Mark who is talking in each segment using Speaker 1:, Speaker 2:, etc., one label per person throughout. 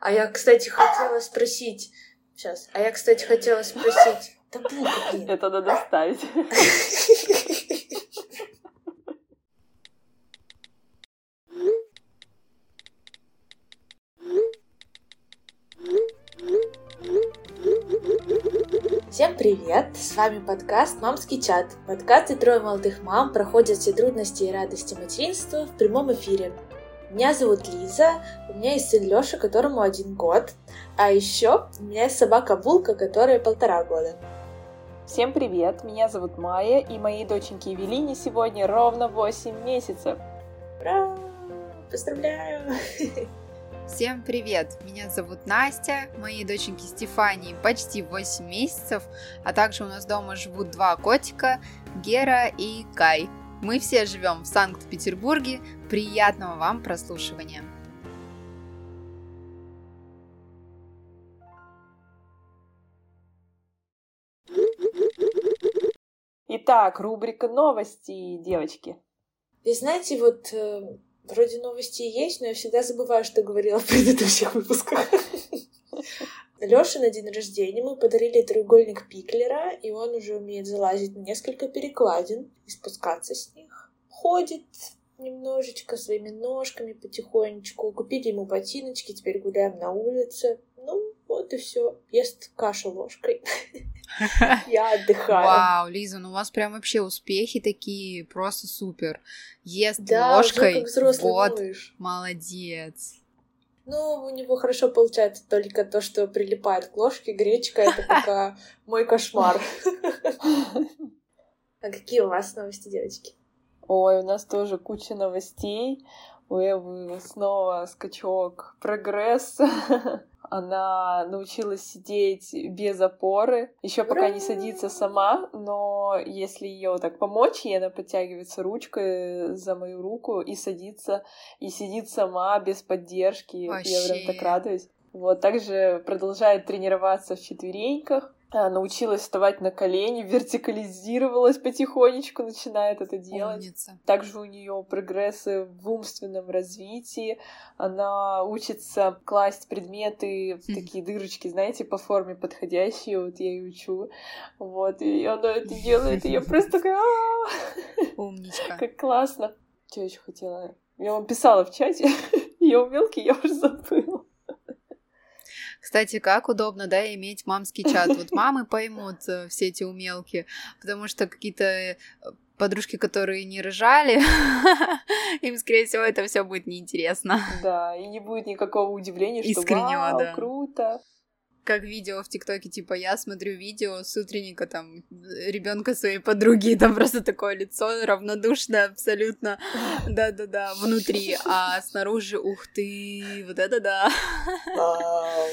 Speaker 1: А я, кстати, хотела спросить... Сейчас. А я, кстати, хотела спросить... Да булка, блин.
Speaker 2: Это надо ставить.
Speaker 1: Всем привет! С вами подкаст «Мамский чат». Подкаст, где трое молодых мам проходят все трудности и радости материнства в прямом эфире. Меня зовут Лиза, у меня есть сын Лёша, которому один год, а еще у меня есть собака Булка, которая полтора года.
Speaker 2: Всем привет, меня зовут Майя, и моей доченьке Евелине сегодня ровно 8 месяцев.
Speaker 1: Ура! Поздравляю!
Speaker 3: Всем привет! Меня зовут Настя, моей доченьке Стефании почти 8 месяцев, а также у нас дома живут два котика, Гера и Кай. Мы все живем в Санкт-Петербурге. Приятного вам прослушивания!
Speaker 2: Итак, рубрика новости, девочки.
Speaker 1: И знаете, вот э, вроде новости есть, но я всегда забываю, что говорила в предыдущих выпусках. Лёше на день рождения мы подарили треугольник Пиклера, и он уже умеет залазить на несколько перекладин и спускаться с них. Ходит немножечко своими ножками потихонечку. Купили ему ботиночки, теперь гуляем на улице. Ну, вот и все. Ест кашу ложкой. Я отдыхаю.
Speaker 3: Вау, Лиза, ну у вас прям вообще успехи такие, просто супер. Ест
Speaker 1: Да,
Speaker 3: ложкой,
Speaker 1: как взрослый
Speaker 3: вот, молодец.
Speaker 1: Ну, у него хорошо получается только то, что прилипает к ложке. Гречка — это пока мой кошмар. А какие у вас новости, девочки?
Speaker 2: Ой, у нас тоже куча новостей. У Эвы снова скачок прогресс. Она научилась сидеть без опоры. Еще пока не садится сама, но если ее так помочь, ей она подтягивается ручкой за мою руку и садится, и сидит сама без поддержки. Я прям так
Speaker 3: Вообще.
Speaker 2: радуюсь. Вот, также продолжает тренироваться в четвереньках. А, Научилась вставать на колени, вертикализировалась потихонечку, начинает это делать.
Speaker 3: Умница.
Speaker 2: Также у нее прогрессы в умственном развитии. Она учится класть предметы в такие дырочки, знаете, по форме подходящие. Вот я и учу. Вот, и она это делает, и я просто такая, «А,
Speaker 3: Умничка.
Speaker 2: как классно. Что еще хотела? Я вам писала в чате. Ее умелки я уже забыла.
Speaker 3: Кстати, как удобно, да, иметь мамский чат. Вот мамы поймут э, все эти умелки, потому что какие-то э, подружки, которые не рожали, им, скорее всего, это все будет неинтересно.
Speaker 2: Да, и не будет никакого удивления, что
Speaker 3: Искреннего, да.
Speaker 2: круто.
Speaker 3: Как видео в ТикТоке, типа, я смотрю видео с утренника, там, ребенка своей подруги, там просто такое лицо равнодушное абсолютно, да-да-да, внутри, а снаружи, ух ты, вот это да.
Speaker 1: Вау.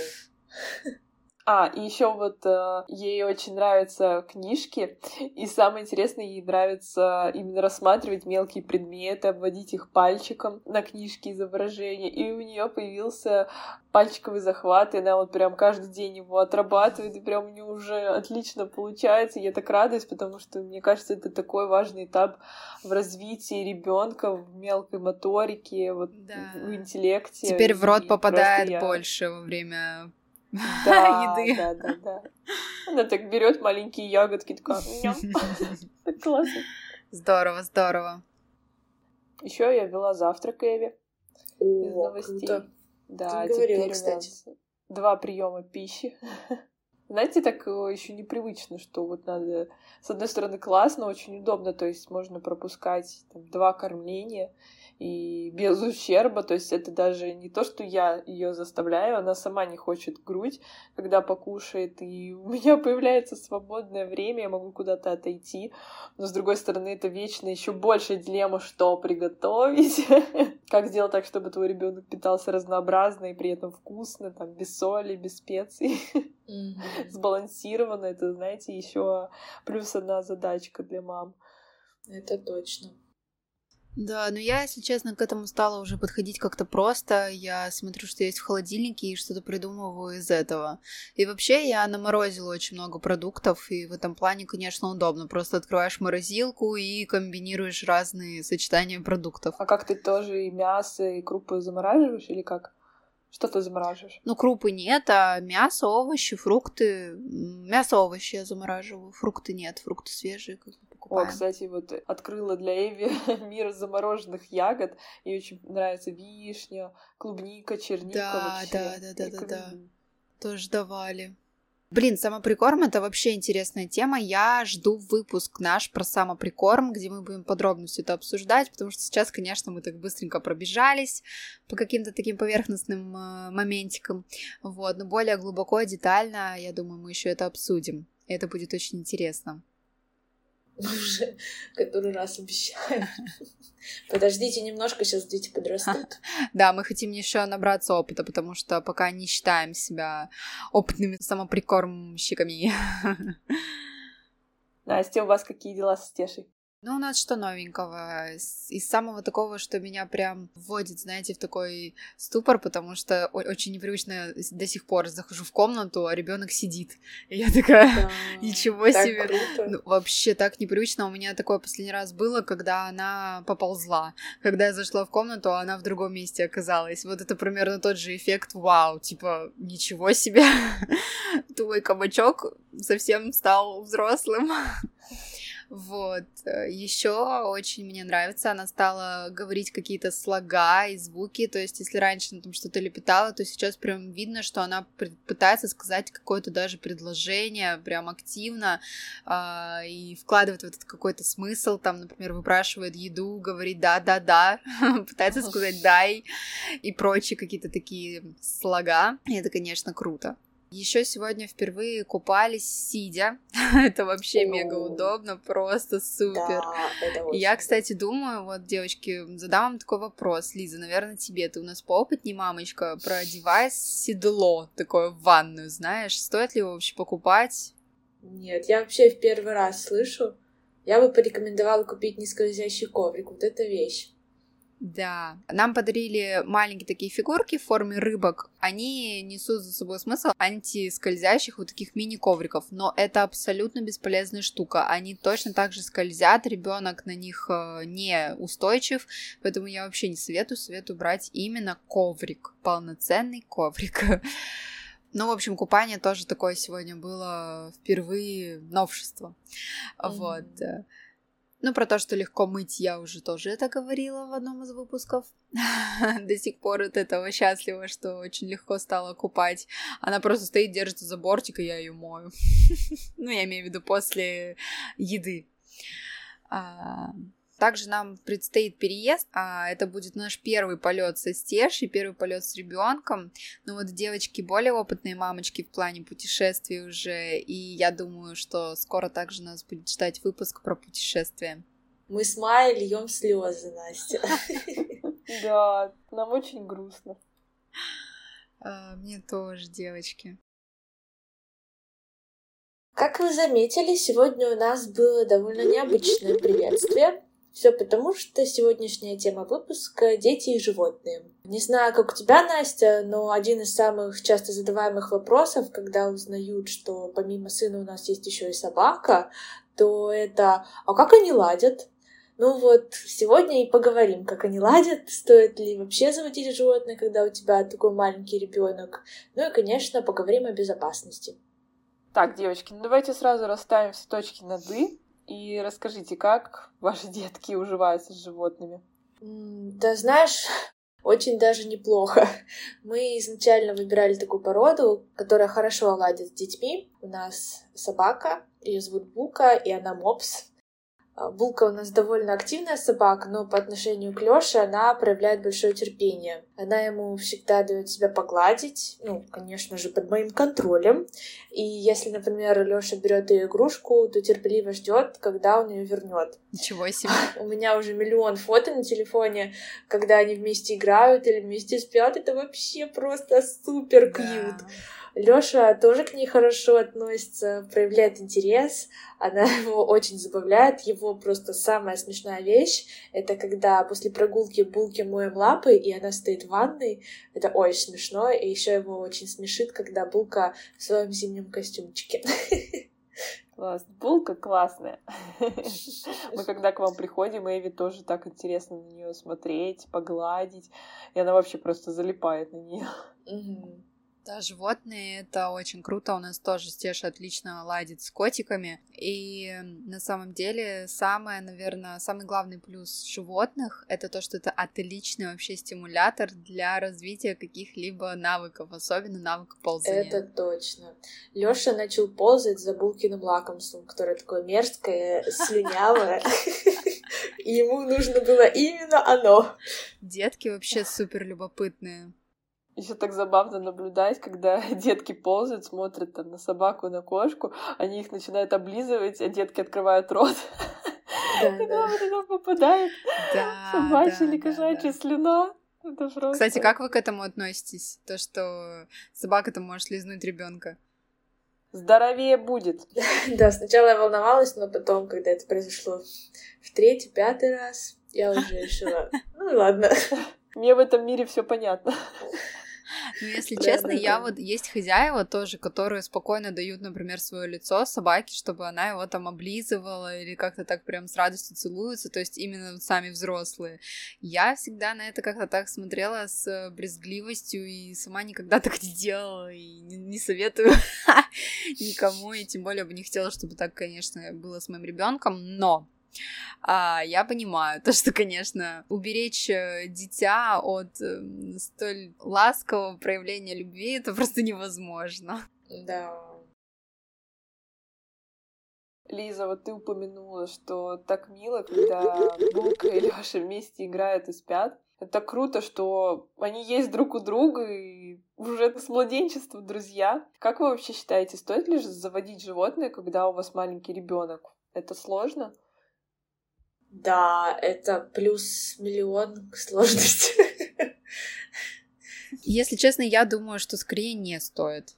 Speaker 2: А, и еще вот э, ей очень нравятся книжки, и самое интересное, ей нравится именно рассматривать мелкие предметы, обводить их пальчиком на книжке изображения. И у нее появился пальчиковый захват, и она вот прям каждый день его отрабатывает, и прям у нее уже отлично получается. Я так радуюсь, потому что мне кажется, это такой важный этап в развитии ребенка, в мелкой моторике, вот
Speaker 3: Да.
Speaker 2: в интеллекте.
Speaker 3: Теперь в рот попадает
Speaker 2: я-
Speaker 3: больше во время
Speaker 2: да,
Speaker 3: еды.
Speaker 2: да, да, да. Она так берет маленькие ягодки, такая, «Ням». Так классно.
Speaker 3: Здорово, здорово.
Speaker 2: Еще я вела завтрак Эви из новостей. Да, теперь у нас два приема пищи. Знаете, так еще непривычно, что вот надо... С одной стороны, классно, очень удобно, то есть можно пропускать там, два кормления и без ущерба, то есть это даже не то, что я ее заставляю, она сама не хочет грудь, когда покушает, и у меня появляется свободное время, я могу куда-то отойти, но с другой стороны, это вечно еще больше дилемма, что приготовить, как сделать так, чтобы твой ребенок питался разнообразно и при этом вкусно, там, без соли, без специй, Сбалансированно, это, знаете, еще плюс одна задачка для мам.
Speaker 1: Это точно.
Speaker 3: Да, но я, если честно, к этому стала уже подходить как-то просто. Я смотрю, что есть в холодильнике, и что-то придумываю из этого. И вообще я наморозила очень много продуктов, и в этом плане, конечно, удобно. Просто открываешь морозилку и комбинируешь разные сочетания продуктов.
Speaker 2: А как ты тоже и мясо, и крупы замораживаешь или как? Что ты замораживаешь?
Speaker 3: Ну, крупы нет, а мясо, овощи, фрукты. Мясо, овощи я замораживаю, фрукты нет, фрукты свежие как бы покупаем.
Speaker 2: О, кстати, вот открыла для Эви мир замороженных ягод. Ей очень нравится вишня, клубника, черника.
Speaker 3: Да,
Speaker 2: вообще.
Speaker 3: да, да, да, да, да. Тоже давали. Блин, самоприкорм это вообще интересная тема. Я жду выпуск наш про самоприкорм, где мы будем подробно все это обсуждать, потому что сейчас, конечно, мы так быстренько пробежались по каким-то таким поверхностным э, моментикам. Вот, но более глубоко, детально, я думаю, мы еще это обсудим. Это будет очень интересно.
Speaker 1: уже который раз обещаю. Подождите немножко, сейчас дети подрастут.
Speaker 3: Да, мы хотим еще набраться опыта, потому что пока не считаем себя опытными самоприкормщиками.
Speaker 2: Настя, у вас какие дела с Стешей?
Speaker 3: Ну, у нас что новенького? Из самого такого, что меня прям вводит, знаете, в такой ступор, потому что очень непривычно до сих пор захожу в комнату, а ребенок сидит. И я такая, да, ничего себе. Круто. Ну, вообще так непривычно. У меня такое последний раз было, когда она поползла. Когда я зашла в комнату, а она в другом месте оказалась. Вот это примерно тот же эффект. Вау, типа, ничего себе. Твой кабачок совсем стал взрослым. Вот. Э, Еще очень мне нравится, она стала говорить какие-то слога и звуки, то есть если раньше она там что-то лепетала, то сейчас прям видно, что она пытается сказать какое-то даже предложение прям активно э, и вкладывает в этот какой-то смысл, там, например, выпрашивает еду, говорит да-да-да, пытается сказать дай и прочие какие-то такие слога, и это, конечно, круто. Еще сегодня впервые купались сидя. это вообще О, мега удобно, просто супер.
Speaker 1: Да, очень
Speaker 3: Я, кстати, думаю, вот, девочки, задам вам такой вопрос, Лиза, наверное, тебе. Ты у нас поопытней, мамочка, про девайс седло такое в ванную, знаешь? Стоит ли его вообще покупать?
Speaker 1: Нет, я вообще в первый раз слышу. Я бы порекомендовала купить нескользящий коврик. Вот эта вещь.
Speaker 3: Да, нам подарили маленькие такие фигурки в форме рыбок. Они несут за собой смысл антискользящих вот таких мини-ковриков, но это абсолютно бесполезная штука. Они точно так же скользят, ребенок на них э, не устойчив, поэтому я вообще не советую, советую брать именно коврик, полноценный коврик. Ну, в общем, купание тоже такое сегодня было впервые новшество. Mm-hmm. Вот. Ну, про то, что легко мыть, я уже тоже это говорила в одном из выпусков. До сих пор от этого счастлива, что очень легко стало купать. Она просто стоит, держится за бортик, и я ее мою. ну, я имею в виду после еды. Также нам предстоит переезд, а это будет наш первый полет со Стешей, первый полет с ребенком. Ну вот девочки более опытные мамочки в плане путешествий уже, и я думаю, что скоро также нас будет ждать выпуск про путешествия.
Speaker 1: Мы с Майей льем слезы, Настя.
Speaker 2: Да, нам очень грустно.
Speaker 3: А, мне тоже, девочки.
Speaker 1: Как вы заметили, сегодня у нас было довольно необычное приветствие. Все потому, что сегодняшняя тема выпуска — дети и животные. Не знаю, как у тебя, Настя, но один из самых часто задаваемых вопросов, когда узнают, что помимо сына у нас есть еще и собака, то это «А как они ладят?» Ну вот, сегодня и поговорим, как они ладят, стоит ли вообще заводить животное, когда у тебя такой маленький ребенок. Ну и, конечно, поговорим о безопасности.
Speaker 2: Так, девочки, ну давайте сразу расставим все точки над «и». И расскажите, как ваши детки уживаются с животными?
Speaker 1: Да знаешь, очень даже неплохо. Мы изначально выбирали такую породу, которая хорошо ладит с детьми. У нас собака, ее зовут Бука, и она мопс. А, Булка у нас довольно активная собака, но по отношению к Лёше она проявляет большое терпение. Она ему всегда дает себя погладить, ну, конечно же, под моим контролем. И если, например, Лёша берет ее игрушку, то терпеливо ждет, когда он ее вернет.
Speaker 3: Ничего себе.
Speaker 1: У меня уже миллион фото на телефоне, когда они вместе играют или вместе спят. Это вообще просто супер кьют. Да. Лёша тоже к ней хорошо относится, проявляет интерес, она его очень забавляет. Его просто самая смешная вещь — это когда после прогулки булки моем лапы, и она стоит в ванной. Это очень смешно, и еще его очень смешит, когда булка в своем зимнем костюмчике.
Speaker 2: Класс. Булка классная. Мы когда к вам приходим, Эви тоже так интересно на нее смотреть, погладить. И она вообще просто залипает на нее.
Speaker 3: Да, животные это очень круто. У нас тоже Стеша отлично ладит с котиками. И на самом деле самое, наверное, самый главный плюс животных это то, что это отличный вообще стимулятор для развития каких-либо навыков, особенно навыка ползания.
Speaker 1: Это точно. Лёша начал ползать за булкиным лакомством, которое такое мерзкое, слюнявое. И ему нужно было именно оно.
Speaker 3: Детки вообще супер любопытные.
Speaker 2: Еще так забавно наблюдать, когда детки ползают, смотрят там на собаку, на кошку, они их начинают облизывать, а детки открывают рот.
Speaker 1: Да,
Speaker 2: И
Speaker 1: да.
Speaker 2: там туда попадает
Speaker 3: Да,
Speaker 2: собачья
Speaker 3: да,
Speaker 2: или кошачья
Speaker 3: да.
Speaker 2: слюна. Это просто...
Speaker 3: Кстати, как вы к этому относитесь? То, что собака-то может лизнуть ребенка.
Speaker 2: Здоровее будет.
Speaker 1: Да, сначала я волновалась, но потом, когда это произошло в третий, пятый раз, я уже решила, ну и ладно.
Speaker 2: Мне в этом мире все понятно.
Speaker 3: Ну, если честно, я вот есть хозяева тоже, которые спокойно дают, например, свое лицо собаке, чтобы она его там облизывала или как-то так прям с радостью целуется, то есть именно сами взрослые. Я всегда на это как-то так смотрела с брезгливостью и сама никогда так не делала и не, не советую никому, и тем более бы не хотела, чтобы так, конечно, было с моим ребенком, но а, я понимаю то, что, конечно, уберечь э, дитя от эм, столь ласкового проявления любви это просто невозможно.
Speaker 1: Да.
Speaker 2: Лиза, вот ты упомянула, что так мило, когда Булка и Лёша вместе играют и спят. Это круто, что они есть друг у друга и уже с младенчества друзья. Как вы вообще считаете, стоит ли заводить животное, когда у вас маленький ребенок? Это сложно?
Speaker 1: Да, это плюс миллион к сложности.
Speaker 3: Если честно, я думаю, что скорее не стоит.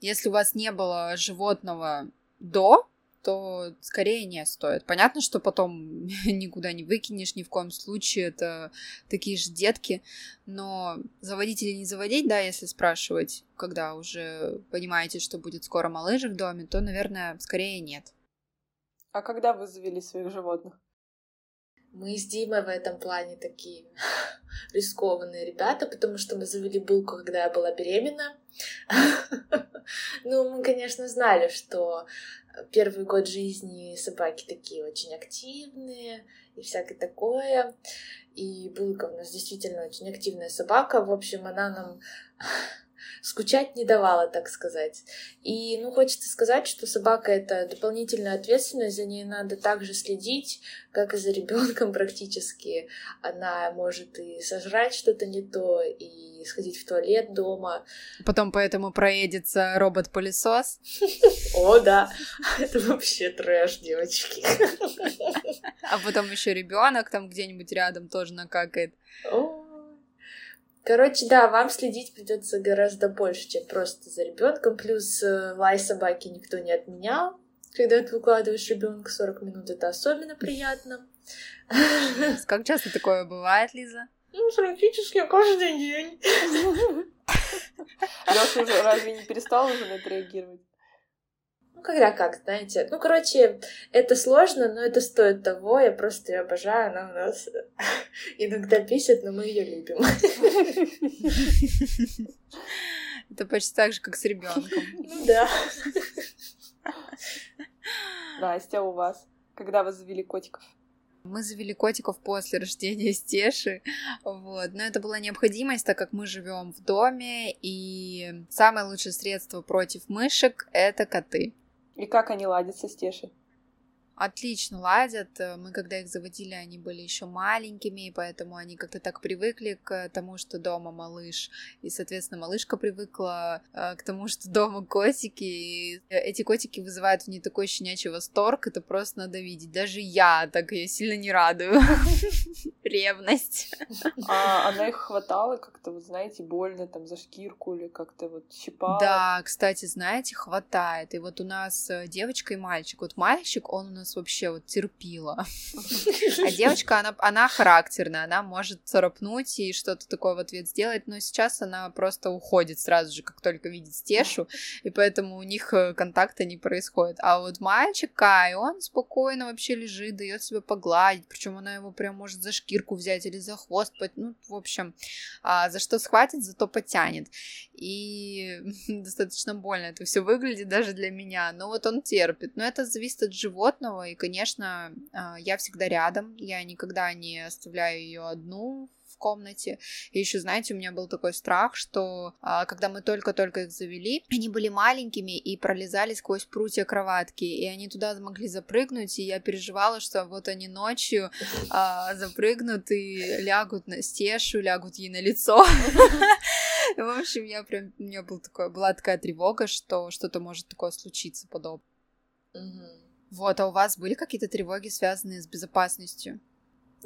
Speaker 3: Если у вас не было животного до, то скорее не стоит. Понятно, что потом никуда не выкинешь ни в коем случае, это такие же детки, но заводить или не заводить, да, если спрашивать, когда уже понимаете, что будет скоро малыш в доме, то, наверное, скорее нет.
Speaker 2: А когда вы завели своих животных?
Speaker 1: Мы с Димой в этом плане такие рискованные ребята, потому что мы завели булку, когда я была беременна. Ну, мы, конечно, знали, что первый год жизни собаки такие очень активные и всякое такое. И булка у нас действительно очень активная собака. В общем, она нам скучать не давала, так сказать. И, ну, хочется сказать, что собака — это дополнительная ответственность, за ней надо также следить, как и за ребенком практически. Она может и сожрать что-то не то, и сходить в туалет дома.
Speaker 3: Потом поэтому проедется робот-пылесос.
Speaker 1: О, да, это вообще трэш, девочки.
Speaker 3: А потом еще ребенок там где-нибудь рядом тоже накакает.
Speaker 1: Ой. Короче, да, вам следить придется гораздо больше, чем просто за ребенком. Плюс э, лай собаки никто не отменял. Когда ты выкладываешь ребенка 40 минут, это особенно приятно.
Speaker 3: Как часто такое бывает, Лиза?
Speaker 1: Ну, практически каждый день.
Speaker 2: Лёша уже разве не перестал уже на это реагировать?
Speaker 1: Ну, когда как, знаете. Ну, короче, это сложно, но это стоит того. Я просто ее обожаю. Она у нас иногда писит, но мы ее любим.
Speaker 3: Это почти так же, как с ребенком.
Speaker 1: Ну да.
Speaker 2: Настя, у вас? Когда вы завели котиков?
Speaker 3: Мы завели котиков после рождения Стеши, вот. Но это была необходимость, так как мы живем в доме, и самое лучшее средство против мышек — это коты.
Speaker 2: И как они ладятся с Тешей?
Speaker 3: Отлично ладят. Мы, когда их заводили, они были еще маленькими, и поэтому они как-то так привыкли к тому, что дома малыш. И, соответственно, малышка привыкла э, к тому, что дома котики. И эти котики вызывают в ней такой щенячий восторг, это просто надо видеть. Даже я так ее сильно не радую. Ревность.
Speaker 2: А она их хватала как-то, вот знаете, больно там за шкирку или как-то вот щипала?
Speaker 3: Да, кстати, знаете, хватает. И вот у нас э, девочка и мальчик. Вот мальчик, он у нас нас вообще вот терпила. А девочка, она, она характерная, она может царапнуть и что-то такое в ответ сделать, но сейчас она просто уходит сразу же, как только видит Стешу, и поэтому у них э, контакта не происходит. А вот мальчик Кай, он спокойно вообще лежит, дает себя погладить, причем она его прям может за шкирку взять или за хвост, ну, в общем, а, за что схватит, зато потянет. И достаточно больно это все выглядит даже для меня, но вот он терпит. Но это зависит от животного, и, конечно, а, я всегда рядом, я никогда не оставляю ее одну в комнате. И еще, знаете, у меня был такой страх, что а, когда мы только-только их завели, они были маленькими и пролезали сквозь прутья кроватки, и они туда могли запрыгнуть, и я переживала, что вот они ночью а, запрыгнут и лягут на стешу, лягут ей на лицо. В общем, я прям, у меня был такой, была такая тревога, что что-то может такое случиться подобное. Вот, а у вас были какие-то тревоги, связанные с безопасностью?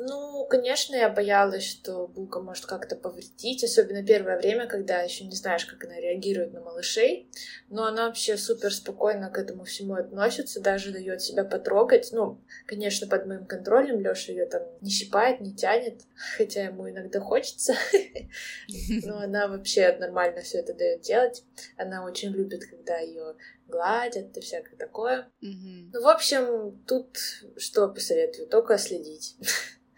Speaker 1: Ну, конечно, я боялась, что булка может как-то повредить, особенно первое время, когда еще не знаешь, как она реагирует на малышей. Но она вообще супер спокойно к этому всему относится, даже дает себя потрогать. Ну, конечно, под моим контролем Леша ее там не щипает, не тянет, хотя ему иногда хочется. Но она вообще нормально все это дает делать. Она очень любит, когда ее гладят и всякое такое. Ну, в общем, тут что посоветую? Только следить.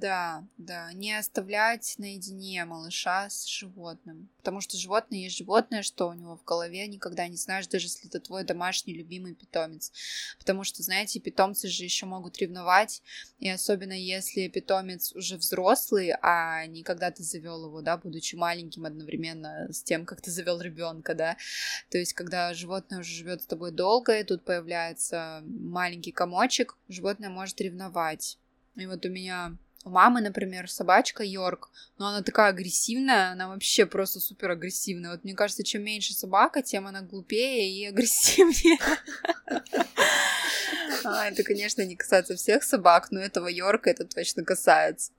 Speaker 3: Да, да, не оставлять наедине малыша с животным. Потому что животное есть животное, что у него в голове никогда не знаешь, даже если это твой домашний любимый питомец. Потому что, знаете, питомцы же еще могут ревновать, и особенно если питомец уже взрослый, а не когда ты завел его, да, будучи маленьким одновременно с тем, как ты завел ребенка, да. То есть, когда животное уже живет с тобой долго, и тут появляется маленький комочек, животное может ревновать. И вот у меня у мамы, например, собачка Йорк, но она такая агрессивная, она вообще просто супер агрессивная. Вот мне кажется, чем меньше собака, тем она глупее и агрессивнее. А, это, конечно, не касается всех собак, но этого Йорка это точно касается.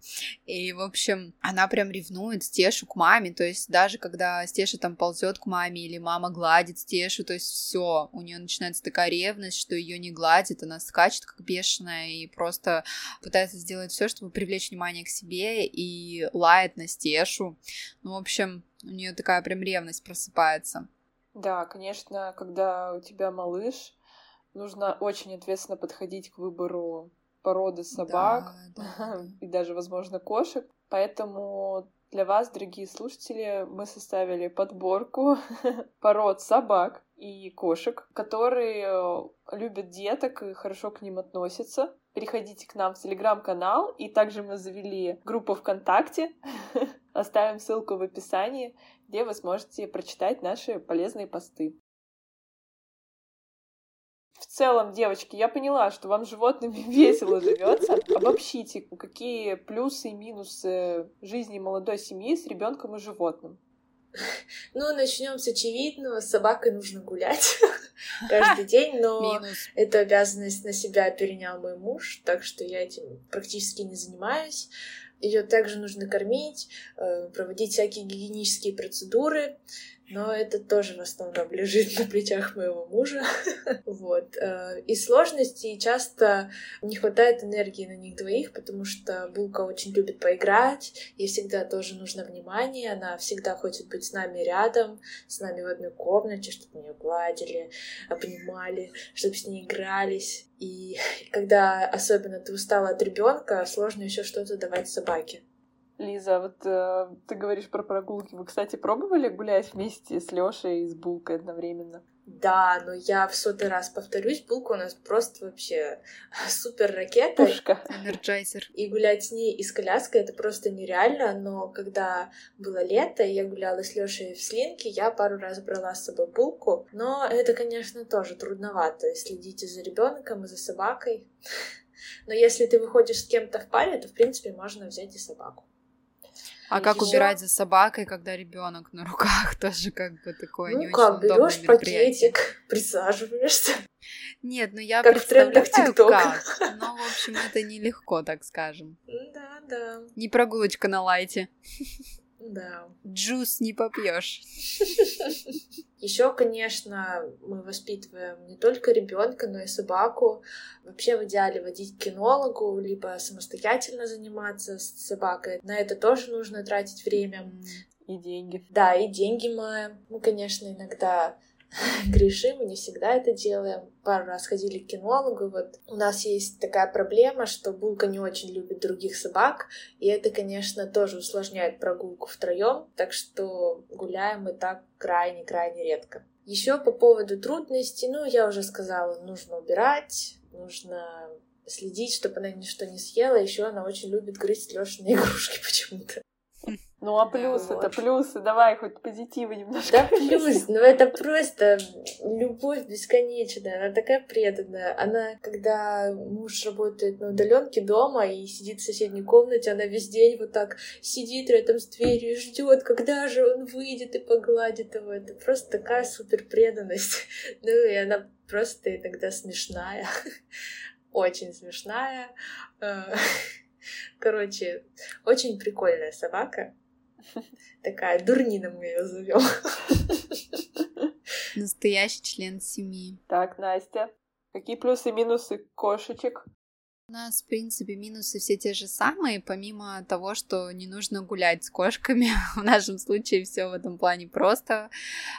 Speaker 3: И, в общем, она прям ревнует Стешу к маме, то есть даже когда Стеша там ползет к маме или мама гладит Стешу, то есть все, у нее начинается такая ревность, что ее не гладит, она скачет как бешеная и просто пытается сделать все, чтобы привлечь внимание к себе и лает на Стешу. Ну, в общем, у нее такая прям ревность просыпается.
Speaker 2: Да, конечно, когда у тебя малыш, нужно очень ответственно подходить к выбору породы собак да, да. и даже, возможно, кошек. Поэтому для вас, дорогие слушатели, мы составили подборку пород собак и кошек, которые э, любят деток и хорошо к ним относятся. Переходите к нам в телеграм-канал, и также мы завели группу ВКонтакте. Оставим ссылку в описании, где вы сможете прочитать наши полезные посты. В целом, девочки, я поняла, что вам животными весело живется. Обобщите, какие плюсы и минусы жизни молодой семьи с ребенком и животным.
Speaker 1: Ну, начнем с очевидного. С собакой нужно гулять каждый день, но Минус. эту обязанность на себя перенял мой муж, так что я этим практически не занимаюсь. Ее также нужно кормить, э, проводить всякие гигиенические процедуры но это тоже в основном лежит на плечах моего мужа. вот. Э, и сложности часто не хватает энергии на них двоих, потому что Булка очень любит поиграть, ей всегда тоже нужно внимание, она всегда хочет быть с нами рядом, с нами в одной комнате, чтобы ее гладили, обнимали, чтобы с ней игрались. И когда особенно ты устала от ребенка, сложно еще что-то давать собаке.
Speaker 2: Лиза, вот э, ты говоришь про прогулки. Вы, кстати, пробовали гулять вместе с Лешей и с Булкой одновременно?
Speaker 1: Да, но я в сотый раз повторюсь, Булка у нас просто вообще супер ракета.
Speaker 2: Пушка.
Speaker 3: Energizer.
Speaker 1: И гулять с ней и с коляской это просто нереально, но когда было лето, и я гуляла с Лешей в слинге, я пару раз брала с собой Булку, но это, конечно, тоже трудновато. Следите за ребенком и за собакой. Но если ты выходишь с кем-то в паре, то, в принципе, можно взять и собаку.
Speaker 3: А как убирать за собакой, когда ребенок на руках, тоже как бы такое
Speaker 1: ну,
Speaker 3: не
Speaker 1: как,
Speaker 3: очень берешь
Speaker 1: пакетик, присаживаешься.
Speaker 3: Нет, ну я
Speaker 1: как представляю,
Speaker 3: как. Но, в общем, это нелегко, так скажем.
Speaker 1: Да, да.
Speaker 3: Не прогулочка на лайте.
Speaker 1: Да.
Speaker 3: Джус не попьешь.
Speaker 1: Еще, конечно, мы воспитываем не только ребенка, но и собаку. Вообще в идеале водить к кинологу, либо самостоятельно заниматься с собакой. На это тоже нужно тратить время.
Speaker 2: И деньги.
Speaker 1: Да, и деньги мы. Мы, конечно, иногда грешим, мы не всегда это делаем. Пару раз ходили к кинологу, вот у нас есть такая проблема, что Булка не очень любит других собак, и это, конечно, тоже усложняет прогулку втроем, так что гуляем мы так крайне-крайне редко. Еще по поводу трудностей, ну, я уже сказала, нужно убирать, нужно следить, чтобы она ничто не съела. Еще она очень любит грызть Лешины игрушки почему-то.
Speaker 2: Ну а плюс да, это плюсы, давай хоть позитива немножко.
Speaker 1: Да плюс, ну это просто любовь бесконечная, она такая преданная. Она, когда муж работает на удаленке дома и сидит в соседней комнате, она весь день вот так сидит рядом с дверью и ждет, когда же он выйдет и погладит его. Это просто такая супер преданность. Ну и она просто иногда смешная, очень смешная. Э, короче, очень прикольная собака. Такая дурнина мы ее зовем.
Speaker 3: Настоящий член семьи.
Speaker 2: Так, Настя, какие плюсы и минусы кошечек?
Speaker 3: У нас, в принципе, минусы все те же самые, помимо того, что не нужно гулять с кошками. В нашем случае все в этом плане просто.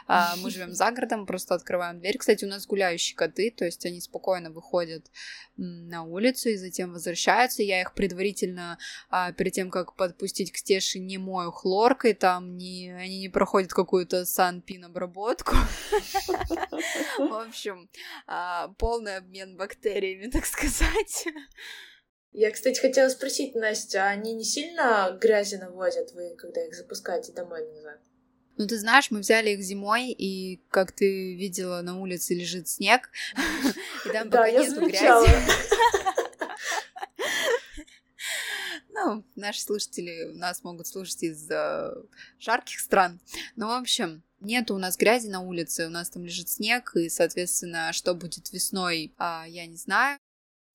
Speaker 3: А, мы живем за городом, просто открываем дверь. Кстати, у нас гуляющие коты, то есть они спокойно выходят на улицу и затем возвращаются. Я их предварительно, а, перед тем, как подпустить к стеше, не мою хлоркой, там не, они не проходят какую-то санпин-обработку. В общем, а, полный обмен бактериями, так сказать.
Speaker 1: Я, кстати, хотела спросить, Настя, а они не сильно грязи наводят вы, когда их запускаете домой назад?
Speaker 3: Ну, ты знаешь, мы взяли их зимой, и, как ты видела, на улице лежит снег, и там пока нету грязи. Ну, наши слушатели нас могут слушать из жарких стран. Ну, в общем, Нету у нас грязи на улице, у нас там лежит снег, и, соответственно, что будет весной, а, я не знаю.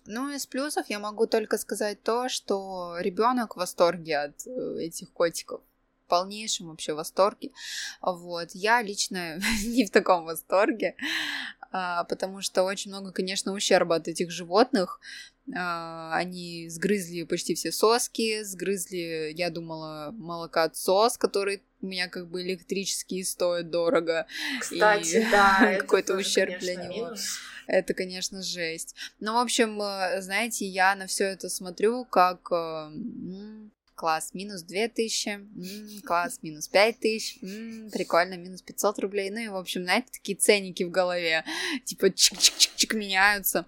Speaker 3: Ну, из плюсов я могу только сказать то, что ребенок в восторге от э, этих котиков в полнейшем вообще восторге. Вот. Я лично не в таком восторге, а, потому что очень много, конечно, ущерба от этих животных. А, они сгрызли почти все соски, сгрызли, я думала, молокоотсос, который у меня как бы электрический стоит дорого.
Speaker 1: Кстати, и да,
Speaker 3: какой-то ущерб для него. Минус. Это, конечно, жесть. Ну, в общем, э, знаете, я на все это смотрю как э, класс, минус 2000, м-м, класс, минус 5000, м-м, прикольно, минус 500 рублей, ну и, в общем, знаете, такие ценники в голове, типа чик-чик-чик-чик меняются,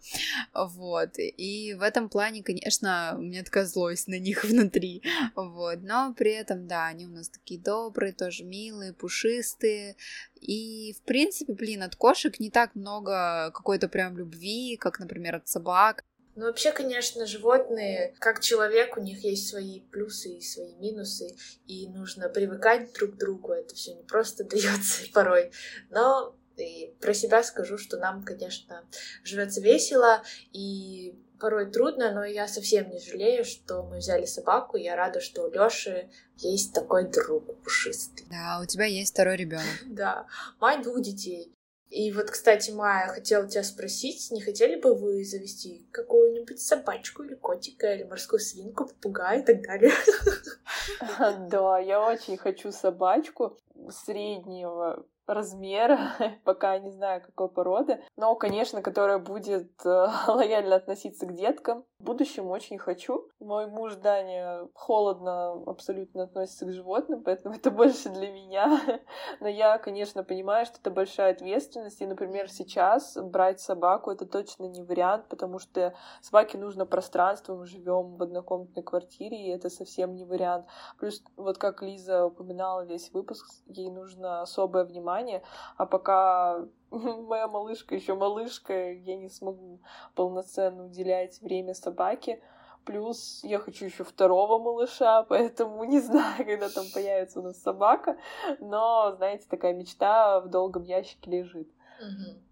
Speaker 3: вот, и в этом плане, конечно, у меня такая злость на них внутри, вот, но при этом, да, они у нас такие добрые, тоже милые, пушистые, и, в принципе, блин, от кошек не так много какой-то прям любви, как, например, от собак,
Speaker 1: ну, вообще, конечно, животные, как человек, у них есть свои плюсы и свои минусы, и нужно привыкать друг к другу. Это все не просто дается порой. Но и про себя скажу, что нам, конечно, живется весело и порой трудно, но я совсем не жалею, что мы взяли собаку. Я рада, что у Лёши есть такой друг пушистый.
Speaker 3: Да, у тебя есть второй ребенок.
Speaker 1: Да, мать двух детей. И вот, кстати, Майя, хотела тебя спросить, не хотели бы вы завести какую-нибудь собачку или котика, или морскую свинку, попугая и так далее?
Speaker 2: Да, я очень хочу собачку среднего размера, пока не знаю какой породы, но, конечно, которая будет э, лояльно относиться к деткам. В будущем очень хочу. Мой муж Даня холодно абсолютно относится к животным, поэтому это больше для меня. Но я, конечно, понимаю, что это большая ответственность, и, например, сейчас брать собаку это точно не вариант, потому что собаке нужно пространство, мы живем в однокомнатной квартире, и это совсем не вариант. Плюс, вот как Лиза упоминала весь выпуск, ей нужно особое внимание внимание, а пока моя малышка еще малышка, я не смогу полноценно уделять время собаке. Плюс я хочу еще второго малыша, поэтому не знаю, когда там появится у нас собака. Но, знаете, такая мечта в долгом ящике лежит.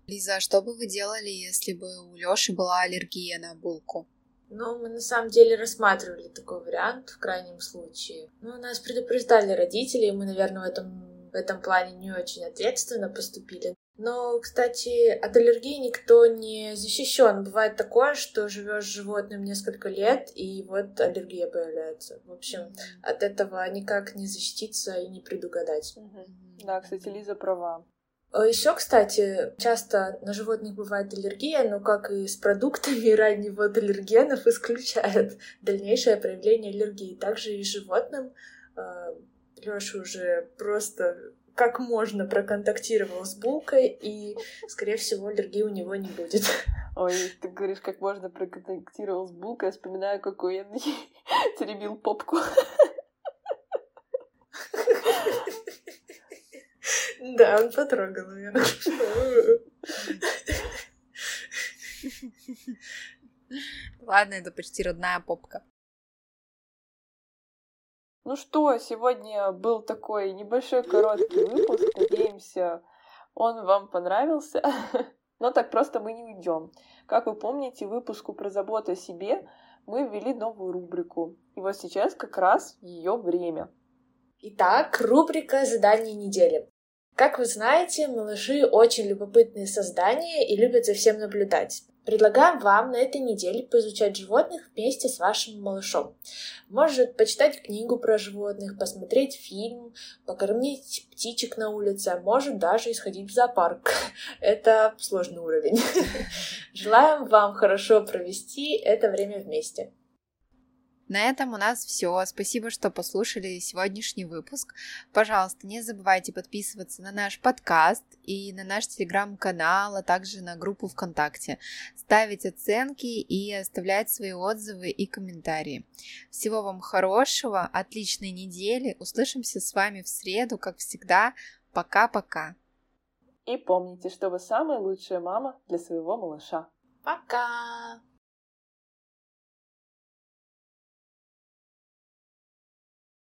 Speaker 3: Лиза, а что бы вы делали, если бы у Лёши была аллергия на булку?
Speaker 1: Ну, мы на самом деле рассматривали такой вариант в крайнем случае. Ну, нас предупреждали родители, и мы, наверное, в этом в этом плане не очень ответственно поступили. Но, кстати, от аллергии никто не защищен. Бывает такое, что живешь с животным несколько лет, и вот аллергия появляется. В общем, от этого никак не защититься и не предугадать.
Speaker 2: Да, кстати, Лиза права.
Speaker 1: А Еще, кстати, часто на животных бывает аллергия, но как и с продуктами раннего от аллергенов исключает дальнейшее проявление аллергии. Также и животным а, Лёша уже просто как можно проконтактировал с булкой, и, скорее всего, аллергии у него не будет.
Speaker 2: Ой, ты говоришь, как можно проконтактировал с булкой, я вспоминаю, какой я теребил попку.
Speaker 1: Да, он потрогал ее.
Speaker 3: Ладно, это почти родная попка.
Speaker 2: Ну что, сегодня был такой небольшой короткий выпуск. Надеемся, он вам понравился. Но так просто мы не уйдем. Как вы помните, выпуску про заботу о себе мы ввели новую рубрику. И вот сейчас как раз ее время.
Speaker 1: Итак, рубрика «Задание недели». Как вы знаете, малыши очень любопытные создания и любят за всем наблюдать. Предлагаем вам на этой неделе поизучать животных вместе с вашим малышом. Может почитать книгу про животных, посмотреть фильм, покормить птичек на улице, а может даже исходить в зоопарк. Это сложный уровень. Желаем вам хорошо провести это время вместе.
Speaker 3: На этом у нас все. Спасибо, что послушали сегодняшний выпуск. Пожалуйста, не забывайте подписываться на наш подкаст и на наш телеграм-канал, а также на группу ВКонтакте. Ставить оценки и оставлять свои отзывы и комментарии. Всего вам хорошего, отличной недели. Услышимся с вами в среду, как всегда. Пока-пока.
Speaker 2: И помните, что вы самая лучшая мама для своего малыша.
Speaker 1: Пока!